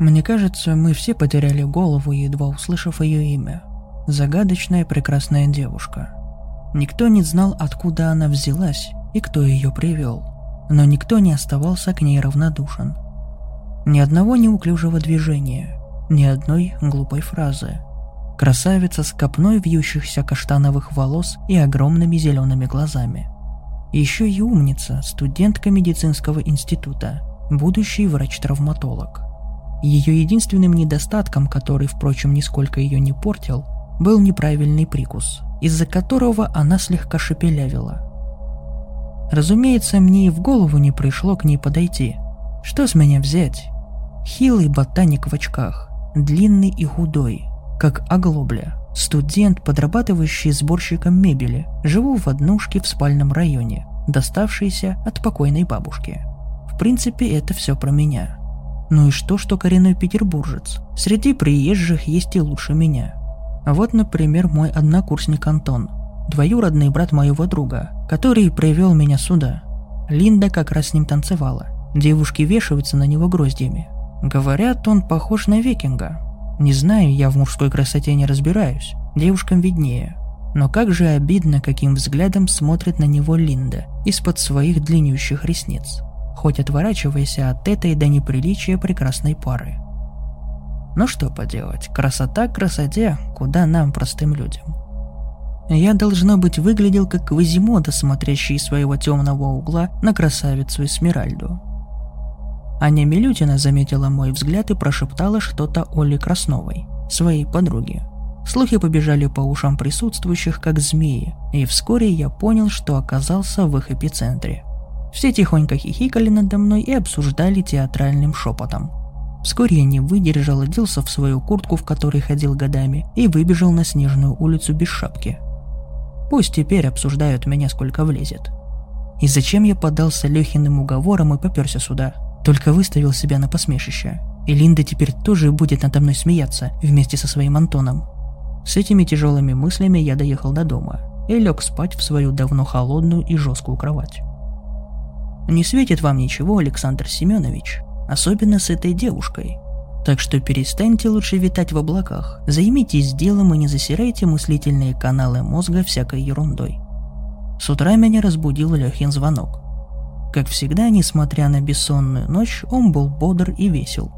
Мне кажется, мы все потеряли голову, едва услышав ее имя. Загадочная прекрасная девушка. Никто не знал, откуда она взялась и кто ее привел. Но никто не оставался к ней равнодушен. Ни одного неуклюжего движения, ни одной глупой фразы. Красавица с копной вьющихся каштановых волос и огромными зелеными глазами. Еще и умница, студентка медицинского института, будущий врач-травматолог. Ее единственным недостатком, который, впрочем, нисколько ее не портил, был неправильный прикус, из-за которого она слегка шепелявила. Разумеется, мне и в голову не пришло к ней подойти. Что с меня взять? Хилый ботаник в очках, длинный и худой, как оглобля. Студент, подрабатывающий сборщиком мебели, живу в однушке в спальном районе, доставшейся от покойной бабушки. В принципе, это все про меня. Ну и что, что коренной петербуржец? Среди приезжих есть и лучше меня. Вот, например, мой однокурсник Антон, двоюродный брат моего друга, который привел меня сюда. Линда как раз с ним танцевала. Девушки вешаются на него гроздьями. Говорят, он похож на викинга. Не знаю, я в мужской красоте не разбираюсь. Девушкам виднее. Но как же обидно, каким взглядом смотрит на него Линда из-под своих длиннющих ресниц хоть отворачивайся от этой до неприличия прекрасной пары. Ну что поделать, красота к красоте, куда нам, простым людям. Я, должно быть, выглядел как Квазимода, смотрящий из своего темного угла на красавицу Эсмеральду. Аня Милютина заметила мой взгляд и прошептала что-то Оле Красновой, своей подруге. Слухи побежали по ушам присутствующих, как змеи, и вскоре я понял, что оказался в их эпицентре – все тихонько хихикали надо мной и обсуждали театральным шепотом. Вскоре я не выдержал, оделся в свою куртку, в которой ходил годами, и выбежал на снежную улицу без шапки. Пусть теперь обсуждают меня, сколько влезет. И зачем я подался Лехиным уговорам и поперся сюда? Только выставил себя на посмешище. И Линда теперь тоже будет надо мной смеяться вместе со своим Антоном. С этими тяжелыми мыслями я доехал до дома и лег спать в свою давно холодную и жесткую кровать. Не светит вам ничего, Александр Семенович, особенно с этой девушкой. Так что перестаньте лучше витать в облаках, займитесь делом и не засирайте мыслительные каналы мозга всякой ерундой. С утра меня разбудил Лехин звонок. Как всегда, несмотря на бессонную ночь, он был бодр и весел.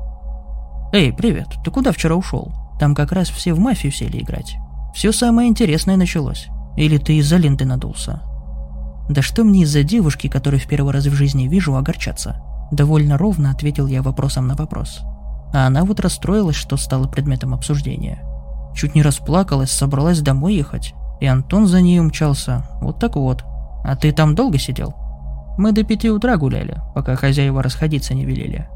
«Эй, привет, ты куда вчера ушел? Там как раз все в мафию сели играть. Все самое интересное началось. Или ты из-за ленты надулся?» Да что мне из-за девушки, которую в первый раз в жизни вижу, огорчаться? Довольно ровно ответил я вопросом на вопрос. А она вот расстроилась, что стала предметом обсуждения. Чуть не расплакалась, собралась домой ехать. И Антон за ней умчался. Вот так вот. А ты там долго сидел? Мы до пяти утра гуляли, пока хозяева расходиться не велели.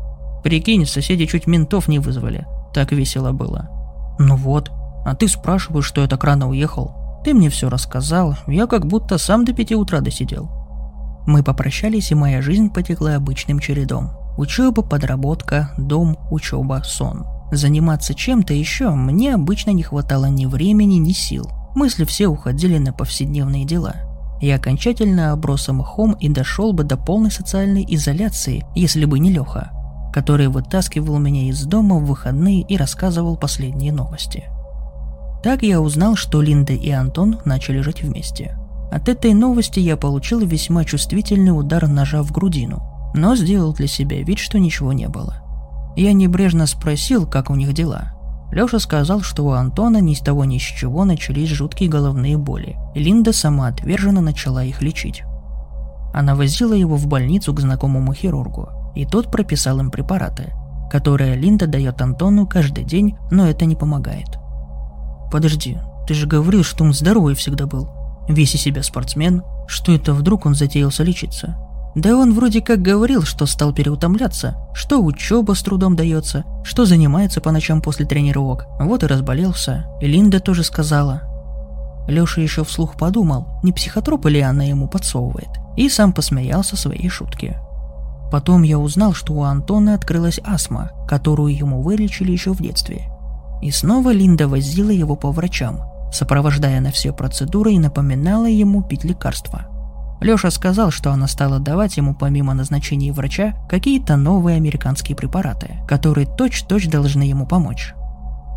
Прикинь, соседи чуть ментов не вызвали. Так весело было. Ну вот. А ты спрашиваешь, что я так рано уехал. Ты мне все рассказал, я как будто сам до пяти утра досидел. Мы попрощались, и моя жизнь потекла обычным чередом. Учеба, подработка, дом, учеба, сон. Заниматься чем-то еще мне обычно не хватало ни времени, ни сил. Мысли все уходили на повседневные дела. Я окончательно оброс мхом и дошел бы до полной социальной изоляции, если бы не Леха, который вытаскивал меня из дома в выходные и рассказывал последние новости – так я узнал, что Линда и Антон начали жить вместе. От этой новости я получил весьма чувствительный удар ножа в грудину, но сделал для себя вид, что ничего не было. Я небрежно спросил, как у них дела. Лёша сказал, что у Антона ни с того ни с чего начались жуткие головные боли, и Линда сама отверженно начала их лечить. Она возила его в больницу к знакомому хирургу, и тот прописал им препараты, которые Линда дает Антону каждый день, но это не помогает – Подожди, ты же говорил, что он здоровый всегда был. Весь из себя спортсмен. Что это вдруг он затеялся лечиться? Да он вроде как говорил, что стал переутомляться, что учеба с трудом дается, что занимается по ночам после тренировок. Вот и разболелся. И Линда тоже сказала. Лёша еще вслух подумал, не психотропы ли она ему подсовывает, и сам посмеялся своей шутке. Потом я узнал, что у Антона открылась астма, которую ему вылечили еще в детстве – и снова Линда возила его по врачам, сопровождая на все процедуры и напоминала ему пить лекарства. Лёша сказал, что она стала давать ему помимо назначения врача какие-то новые американские препараты, которые точь-точь должны ему помочь.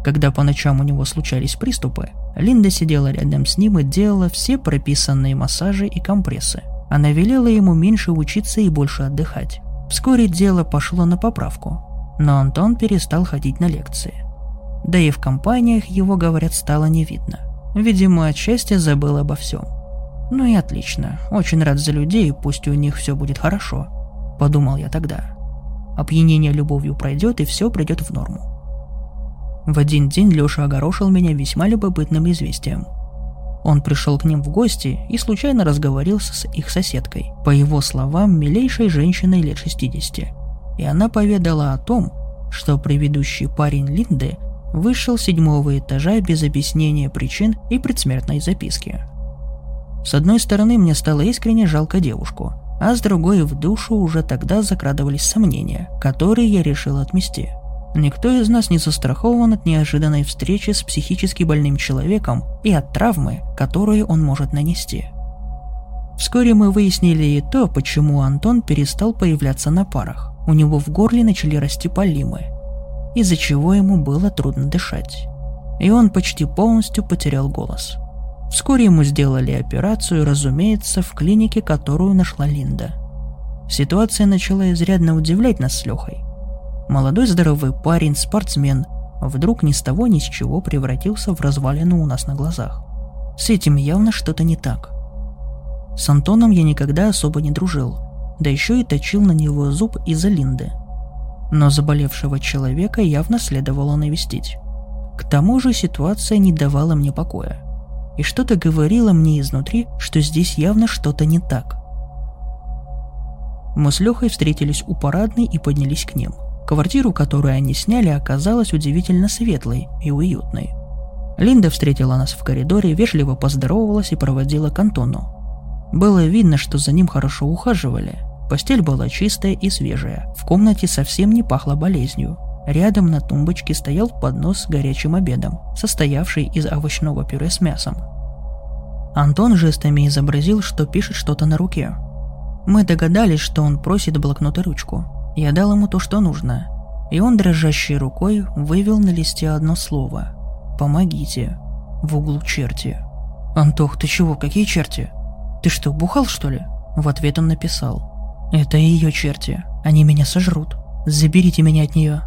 Когда по ночам у него случались приступы, Линда сидела рядом с ним и делала все прописанные массажи и компрессы. Она велела ему меньше учиться и больше отдыхать. Вскоре дело пошло на поправку, но Антон перестал ходить на лекции. Да и в компаниях его, говорят, стало не видно. Видимо, отчасти забыл обо всем. Ну и отлично, очень рад за людей, пусть у них все будет хорошо, подумал я тогда. Опьянение любовью пройдет и все придет в норму. В один день Леша огорошил меня весьма любопытным известием. Он пришел к ним в гости и случайно разговорился с их соседкой, по его словам, милейшей женщиной лет 60. И она поведала о том, что предыдущий парень Линды вышел седьмого этажа без объяснения причин и предсмертной записки. С одной стороны, мне стало искренне жалко девушку, а с другой в душу уже тогда закрадывались сомнения, которые я решил отмести. Никто из нас не застрахован от неожиданной встречи с психически больным человеком и от травмы, которую он может нанести. Вскоре мы выяснили и то, почему Антон перестал появляться на парах. У него в горле начали расти полимы, из-за чего ему было трудно дышать. И он почти полностью потерял голос. Вскоре ему сделали операцию, разумеется, в клинике, которую нашла Линда. Ситуация начала изрядно удивлять нас с Лехой. Молодой здоровый парень, спортсмен, вдруг ни с того ни с чего превратился в развалину у нас на глазах. С этим явно что-то не так. С Антоном я никогда особо не дружил, да еще и точил на него зуб из-за Линды. Но заболевшего человека явно следовало навестить. К тому же ситуация не давала мне покоя. И что-то говорило мне изнутри, что здесь явно что-то не так. Мы с Лехой встретились у парадной и поднялись к ним – Квартиру, которую они сняли, оказалась удивительно светлой и уютной. Линда встретила нас в коридоре, вежливо поздоровалась и проводила к Антону. Было видно, что за ним хорошо ухаживали. Постель была чистая и свежая. В комнате совсем не пахло болезнью. Рядом на тумбочке стоял поднос с горячим обедом, состоявший из овощного пюре с мясом. Антон жестами изобразил, что пишет что-то на руке. Мы догадались, что он просит блокнот и ручку. Я дал ему то, что нужно, и он дрожащей рукой вывел на листе одно слово «Помогите» в углу черти. «Антох, ты чего, какие черти? Ты что, бухал, что ли?» В ответ он написал «Это ее черти, они меня сожрут. Заберите меня от нее».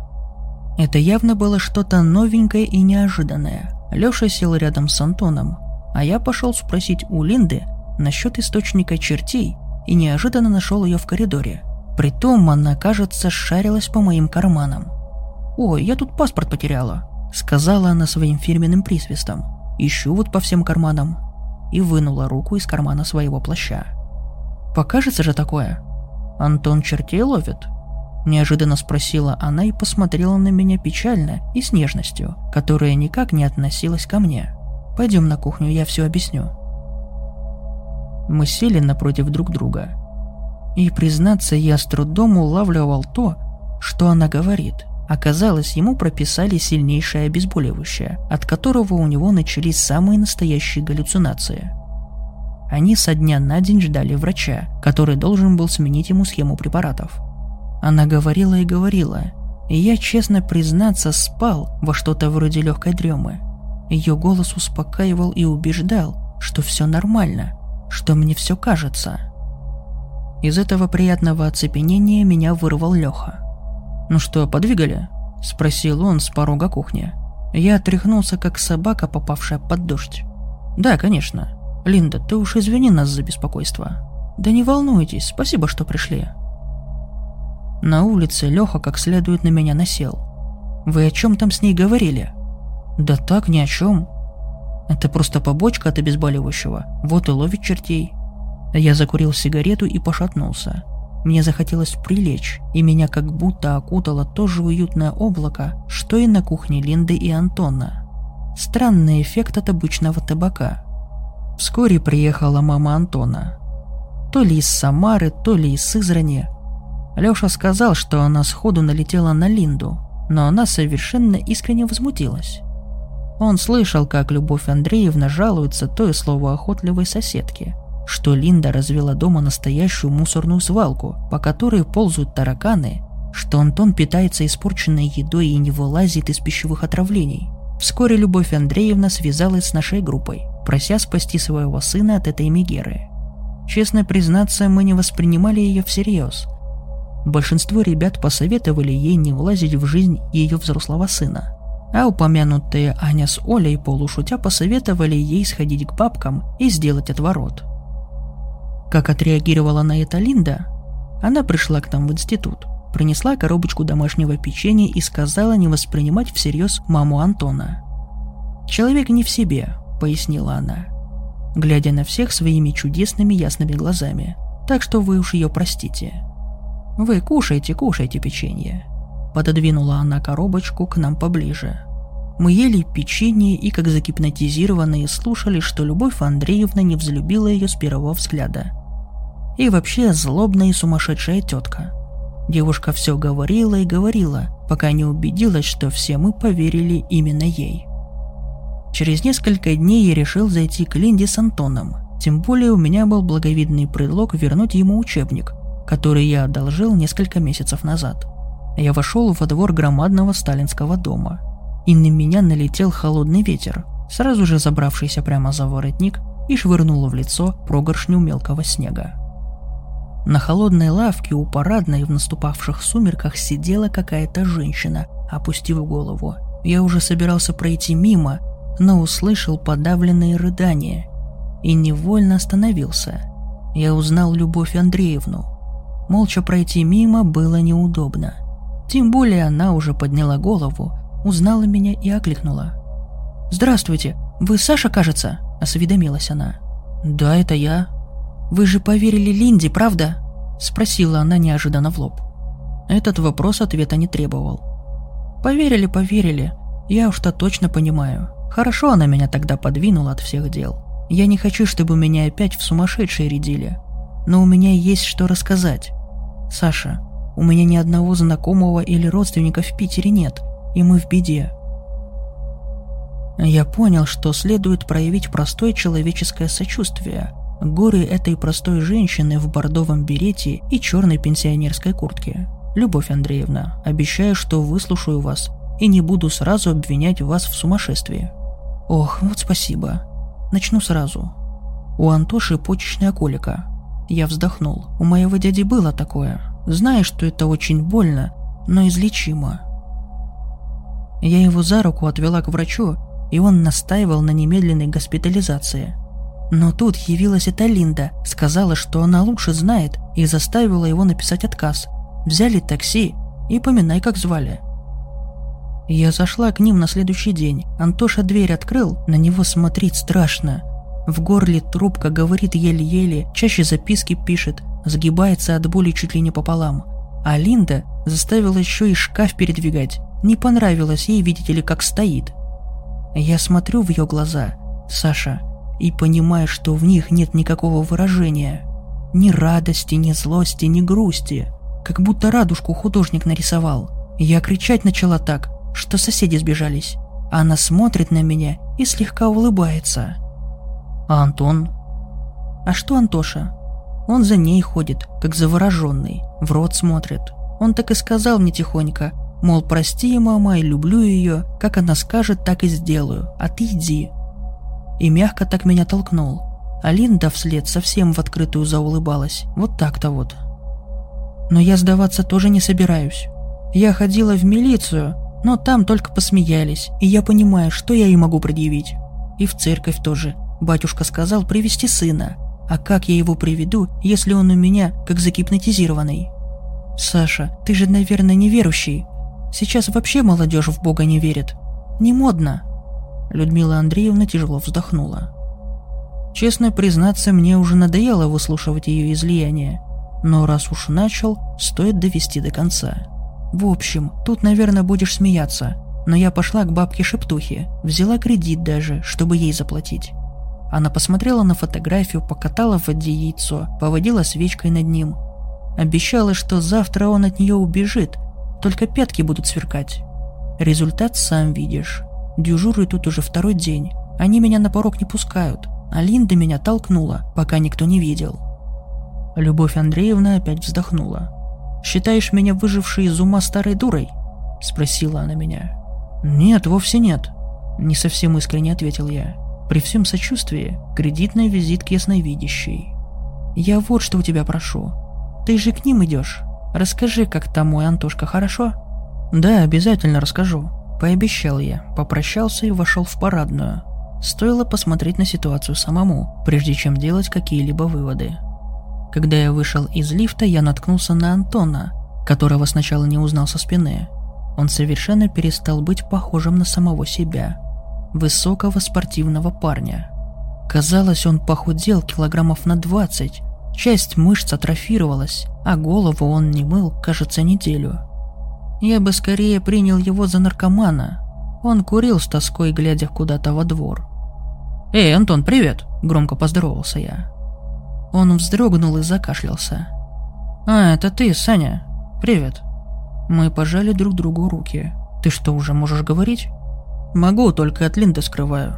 Это явно было что-то новенькое и неожиданное. Лёша сел рядом с Антоном, а я пошел спросить у Линды насчет источника чертей и неожиданно нашел ее в коридоре – Притом она, кажется, шарилась по моим карманам. «Ой, я тут паспорт потеряла», — сказала она своим фирменным присвистом. «Ищу вот по всем карманам». И вынула руку из кармана своего плаща. «Покажется же такое?» «Антон чертей ловит?» Неожиданно спросила она и посмотрела на меня печально и с нежностью, которая никак не относилась ко мне. «Пойдем на кухню, я все объясню». Мы сели напротив друг друга, и, признаться, я с трудом улавливал то, что она говорит. Оказалось, ему прописали сильнейшее обезболивающее, от которого у него начались самые настоящие галлюцинации. Они со дня на день ждали врача, который должен был сменить ему схему препаратов. Она говорила и говорила, и я, честно признаться, спал во что-то вроде легкой дремы. Ее голос успокаивал и убеждал, что все нормально, что мне все кажется – из этого приятного оцепенения меня вырвал Леха. «Ну что, подвигали?» – спросил он с порога кухни. Я отряхнулся, как собака, попавшая под дождь. «Да, конечно. Линда, ты уж извини нас за беспокойство». «Да не волнуйтесь, спасибо, что пришли». На улице Леха как следует на меня насел. «Вы о чем там с ней говорили?» «Да так, ни о чем. Это просто побочка от обезболивающего. Вот и ловит чертей. Я закурил сигарету и пошатнулся. Мне захотелось прилечь, и меня как будто окутало то же уютное облако, что и на кухне Линды и Антона. Странный эффект от обычного табака. Вскоре приехала мама Антона. То ли из Самары, то ли из Сызрани. Лёша сказал, что она сходу налетела на Линду, но она совершенно искренне возмутилась. Он слышал, как Любовь Андреевна жалуется той словоохотливой соседке – что Линда развела дома настоящую мусорную свалку, по которой ползают тараканы, что Антон питается испорченной едой и не вылазит из пищевых отравлений. Вскоре Любовь Андреевна связалась с нашей группой, прося спасти своего сына от этой Мегеры. Честно признаться, мы не воспринимали ее всерьез. Большинство ребят посоветовали ей не влазить в жизнь ее взрослого сына. А упомянутые Аня с Олей полушутя посоветовали ей сходить к бабкам и сделать отворот. Как отреагировала на это Линда? Она пришла к нам в институт, принесла коробочку домашнего печенья и сказала не воспринимать всерьез маму Антона. «Человек не в себе», — пояснила она, глядя на всех своими чудесными ясными глазами. «Так что вы уж ее простите». «Вы кушайте, кушайте печенье», — пододвинула она коробочку к нам поближе. Мы ели печенье и, как загипнотизированные, слушали, что Любовь Андреевна не взлюбила ее с первого взгляда. И вообще злобная и сумасшедшая тетка — Девушка все говорила и говорила, пока не убедилась, что все мы поверили именно ей. Через несколько дней я решил зайти к Линде с Антоном, тем более у меня был благовидный предлог вернуть ему учебник, который я одолжил несколько месяцев назад. Я вошел во двор громадного сталинского дома, и на меня налетел холодный ветер, сразу же забравшийся прямо за воротник и швырнул в лицо прогоршню мелкого снега. На холодной лавке у парадной в наступавших сумерках сидела какая-то женщина, опустив голову. Я уже собирался пройти мимо, но услышал подавленные рыдания и невольно остановился. Я узнал Любовь Андреевну. Молча пройти мимо было неудобно. Тем более она уже подняла голову, узнала меня и окликнула. «Здравствуйте, вы Саша, кажется?» – осведомилась она. «Да, это я», «Вы же поверили Линде, правда?» – спросила она неожиданно в лоб. Этот вопрос ответа не требовал. «Поверили, поверили. Я уж-то точно понимаю. Хорошо она меня тогда подвинула от всех дел. Я не хочу, чтобы меня опять в сумасшедшие рядили. Но у меня есть что рассказать. Саша, у меня ни одного знакомого или родственника в Питере нет, и мы в беде. Я понял, что следует проявить простое человеческое сочувствие – Горе этой простой женщины в бордовом берете и черной пенсионерской куртке. Любовь Андреевна, обещаю, что выслушаю вас и не буду сразу обвинять вас в сумасшествии. Ох, вот спасибо. Начну сразу. У Антоши почечная колика. Я вздохнул. У моего дяди было такое. Знаю, что это очень больно, но излечимо. Я его за руку отвела к врачу, и он настаивал на немедленной госпитализации – но тут явилась эта Линда, сказала, что она лучше знает, и заставила его написать отказ. Взяли такси и поминай, как звали. Я зашла к ним на следующий день. Антоша дверь открыл, на него смотреть страшно. В горле трубка говорит еле-еле, чаще записки пишет, загибается от боли чуть ли не пополам. А Линда заставила еще и шкаф передвигать. Не понравилось ей, видите ли, как стоит. Я смотрю в ее глаза. Саша, и понимая, что в них нет никакого выражения. Ни радости, ни злости, ни грусти. Как будто радужку художник нарисовал. Я кричать начала так, что соседи сбежались. Она смотрит на меня и слегка улыбается. А Антон? А что Антоша? Он за ней ходит, как завороженный, в рот смотрит. Он так и сказал мне тихонько, мол, прости, мама, и люблю ее, как она скажет, так и сделаю, а ты иди, и мягко так меня толкнул. А Линда вслед совсем в открытую заулыбалась. Вот так-то вот. Но я сдаваться тоже не собираюсь. Я ходила в милицию, но там только посмеялись, и я понимаю, что я ей могу предъявить. И в церковь тоже. Батюшка сказал привести сына. А как я его приведу, если он у меня как загипнотизированный? Саша, ты же, наверное, неверующий. Сейчас вообще молодежь в Бога не верит. Не модно. Людмила Андреевна тяжело вздохнула. Честно признаться, мне уже надоело выслушивать ее излияние, но раз уж начал, стоит довести до конца. В общем, тут, наверное, будешь смеяться, но я пошла к бабке-шептухе, взяла кредит даже, чтобы ей заплатить. Она посмотрела на фотографию, покатала в воде яйцо, поводила свечкой над ним. Обещала, что завтра он от нее убежит, только пятки будут сверкать. Результат сам видишь. Дежурю тут уже второй день. Они меня на порог не пускают. а Линда меня толкнула, пока никто не видел. Любовь Андреевна опять вздохнула. «Считаешь меня выжившей из ума старой дурой?» – спросила она меня. «Нет, вовсе нет», – не совсем искренне ответил я. «При всем сочувствии, кредитный визит к ясновидящей. Я вот что у тебя прошу. Ты же к ним идешь. Расскажи, как там мой Антошка, хорошо?» «Да, обязательно расскажу», – пообещал я, попрощался и вошел в парадную. Стоило посмотреть на ситуацию самому, прежде чем делать какие-либо выводы. Когда я вышел из лифта, я наткнулся на Антона, которого сначала не узнал со спины. Он совершенно перестал быть похожим на самого себя. Высокого спортивного парня. Казалось, он похудел килограммов на 20, часть мышц атрофировалась, а голову он не мыл, кажется, неделю. Я бы скорее принял его за наркомана. Он курил с тоской, глядя куда-то во двор. «Эй, Антон, привет!» – громко поздоровался я. Он вздрогнул и закашлялся. «А, это ты, Саня. Привет». Мы пожали друг другу руки. «Ты что, уже можешь говорить?» «Могу, только от Линды скрываю.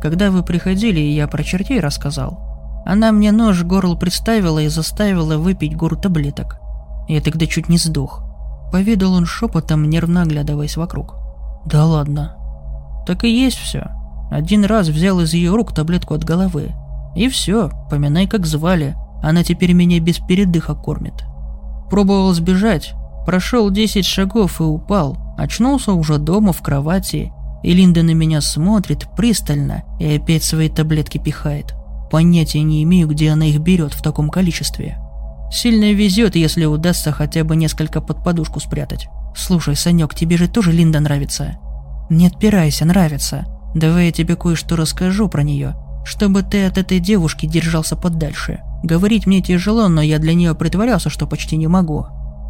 Когда вы приходили, я про чертей рассказал. Она мне нож горло представила и заставила выпить гору таблеток. Я тогда чуть не сдох. Поведал он шепотом, нервно оглядываясь вокруг. «Да ладно». «Так и есть все. Один раз взял из ее рук таблетку от головы, и все, поминай как звали, она теперь меня без передыха кормит. Пробовал сбежать, прошел 10 шагов и упал, очнулся уже дома в кровати, и Линда на меня смотрит пристально и опять свои таблетки пихает. Понятия не имею, где она их берет в таком количестве. Сильно везет, если удастся хотя бы несколько под подушку спрятать. Слушай, Санек, тебе же тоже Линда нравится? Не отпирайся, нравится. Давай я тебе кое-что расскажу про нее чтобы ты от этой девушки держался подальше. Говорить мне тяжело, но я для нее притворялся, что почти не могу.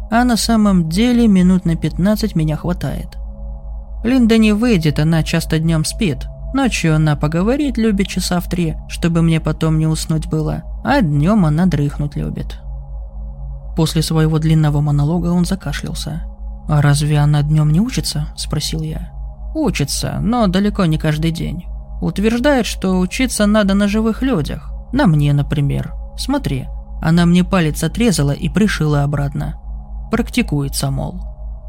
А на самом деле минут на 15 меня хватает. Линда не выйдет, она часто днем спит. Ночью она поговорит любит часа в три, чтобы мне потом не уснуть было, а днем она дрыхнуть любит. После своего длинного монолога он закашлялся. «А разве она днем не учится?» – спросил я. «Учится, но далеко не каждый день. Утверждает, что учиться надо на живых людях. На мне, например. Смотри, она мне палец отрезала и пришила обратно. Практикуется, мол.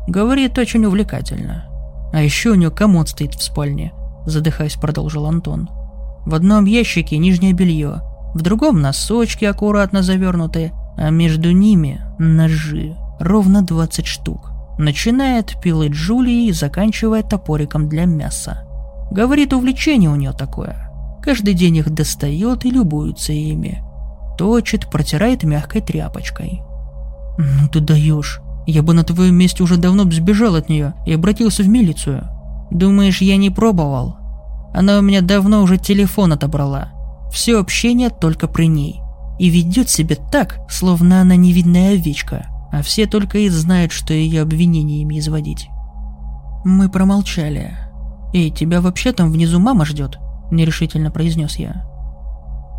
Говорит очень увлекательно. А еще у нее комод стоит в спальне, задыхаясь, продолжил Антон. В одном ящике нижнее белье, в другом носочки аккуратно завернутые, а между ними ножи, ровно 20 штук. Начиная от пилы Джулии и заканчивая топориком для мяса. Говорит, увлечение у нее такое. Каждый день их достает и любуется ими. Точит, протирает мягкой тряпочкой. «Ну ты даешь. Я бы на твоем месте уже давно сбежал от нее и обратился в милицию. Думаешь, я не пробовал? Она у меня давно уже телефон отобрала. Все общение только при ней. И ведет себя так, словно она невидная овечка, а все только и знают, что ее обвинениями изводить. Мы промолчали. «Эй, тебя вообще там внизу мама ждет», – нерешительно произнес я.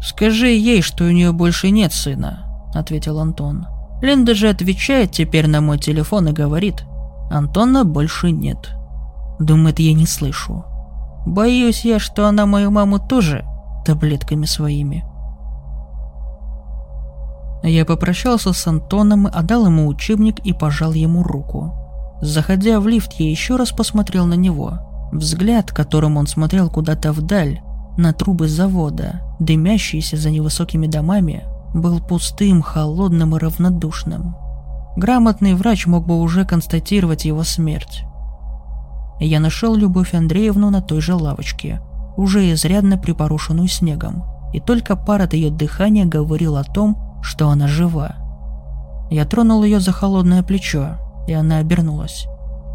«Скажи ей, что у нее больше нет сына», – ответил Антон. Линда же отвечает теперь на мой телефон и говорит, «Антона больше нет». Думает, я не слышу. Боюсь я, что она мою маму тоже таблетками своими. Я попрощался с Антоном, отдал ему учебник и пожал ему руку. Заходя в лифт, я еще раз посмотрел на него – Взгляд, которым он смотрел куда-то вдаль, на трубы завода, дымящиеся за невысокими домами, был пустым, холодным и равнодушным. Грамотный врач мог бы уже констатировать его смерть. Я нашел Любовь Андреевну на той же лавочке, уже изрядно припорошенную снегом, и только пар от ее дыхания говорил о том, что она жива. Я тронул ее за холодное плечо, и она обернулась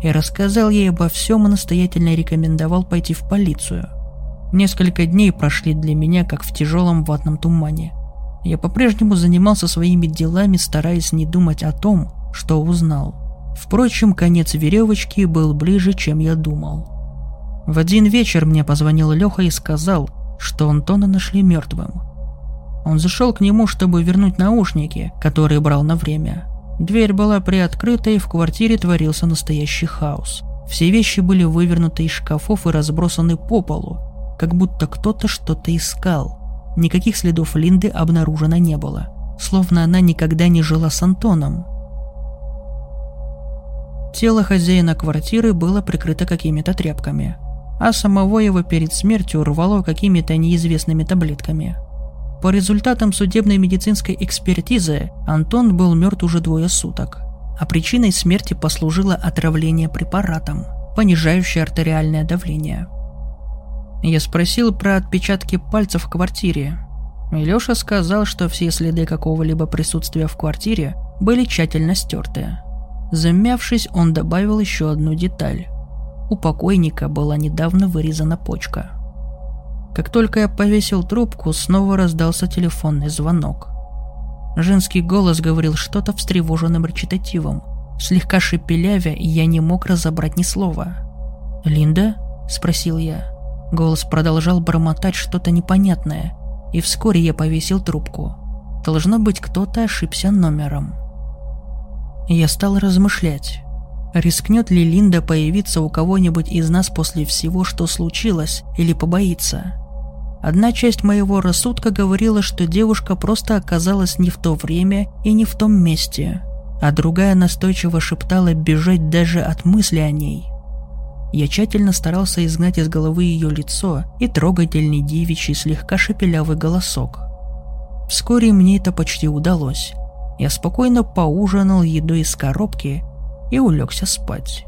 и рассказал ей обо всем и настоятельно рекомендовал пойти в полицию. Несколько дней прошли для меня, как в тяжелом ватном тумане. Я по-прежнему занимался своими делами, стараясь не думать о том, что узнал. Впрочем, конец веревочки был ближе, чем я думал. В один вечер мне позвонил Леха и сказал, что Антона нашли мертвым. Он зашел к нему, чтобы вернуть наушники, которые брал на время. Дверь была приоткрыта, и в квартире творился настоящий хаос. Все вещи были вывернуты из шкафов и разбросаны по полу, как будто кто-то что-то искал. никаких следов Линды обнаружено не было, словно она никогда не жила с Антоном. Тело хозяина квартиры было прикрыто какими-то тряпками, а самого его перед смертью рвало какими-то неизвестными таблетками. По результатам судебной медицинской экспертизы Антон был мертв уже двое суток, а причиной смерти послужило отравление препаратом, понижающее артериальное давление. Я спросил про отпечатки пальцев в квартире, и Лёша сказал, что все следы какого-либо присутствия в квартире были тщательно стерты. Замявшись, он добавил еще одну деталь. У покойника была недавно вырезана почка. Как только я повесил трубку, снова раздался телефонный звонок. Женский голос говорил что-то встревоженным речитативом. Слегка шепелявя, я не мог разобрать ни слова. «Линда?» – спросил я. Голос продолжал бормотать что-то непонятное, и вскоре я повесил трубку. Должно быть, кто-то ошибся номером. Я стал размышлять. Рискнет ли Линда появиться у кого-нибудь из нас после всего, что случилось, или побоится? Одна часть моего рассудка говорила, что девушка просто оказалась не в то время и не в том месте, а другая настойчиво шептала бежать даже от мысли о ней. Я тщательно старался изгнать из головы ее лицо и трогательный девичий слегка шепелявый голосок. Вскоре мне это почти удалось. Я спокойно поужинал едой из коробки и улегся спать.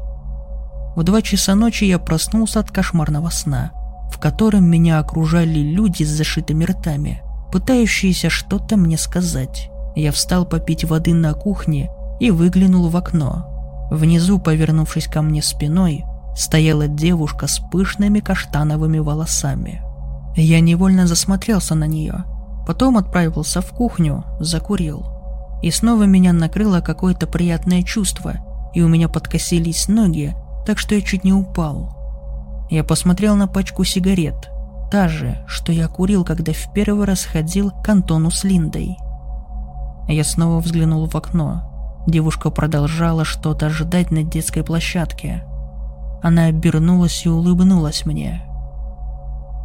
В два часа ночи я проснулся от кошмарного сна, в котором меня окружали люди с зашитыми ртами, пытающиеся что-то мне сказать. Я встал попить воды на кухне и выглянул в окно. Внизу, повернувшись ко мне спиной, стояла девушка с пышными каштановыми волосами. Я невольно засмотрелся на нее, потом отправился в кухню, закурил. И снова меня накрыло какое-то приятное чувство, и у меня подкосились ноги, так что я чуть не упал. Я посмотрел на пачку сигарет, та же, что я курил, когда в первый раз ходил к Антону с Линдой. Я снова взглянул в окно. Девушка продолжала что-то ожидать на детской площадке. Она обернулась и улыбнулась мне.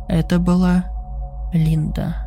Это была Линда.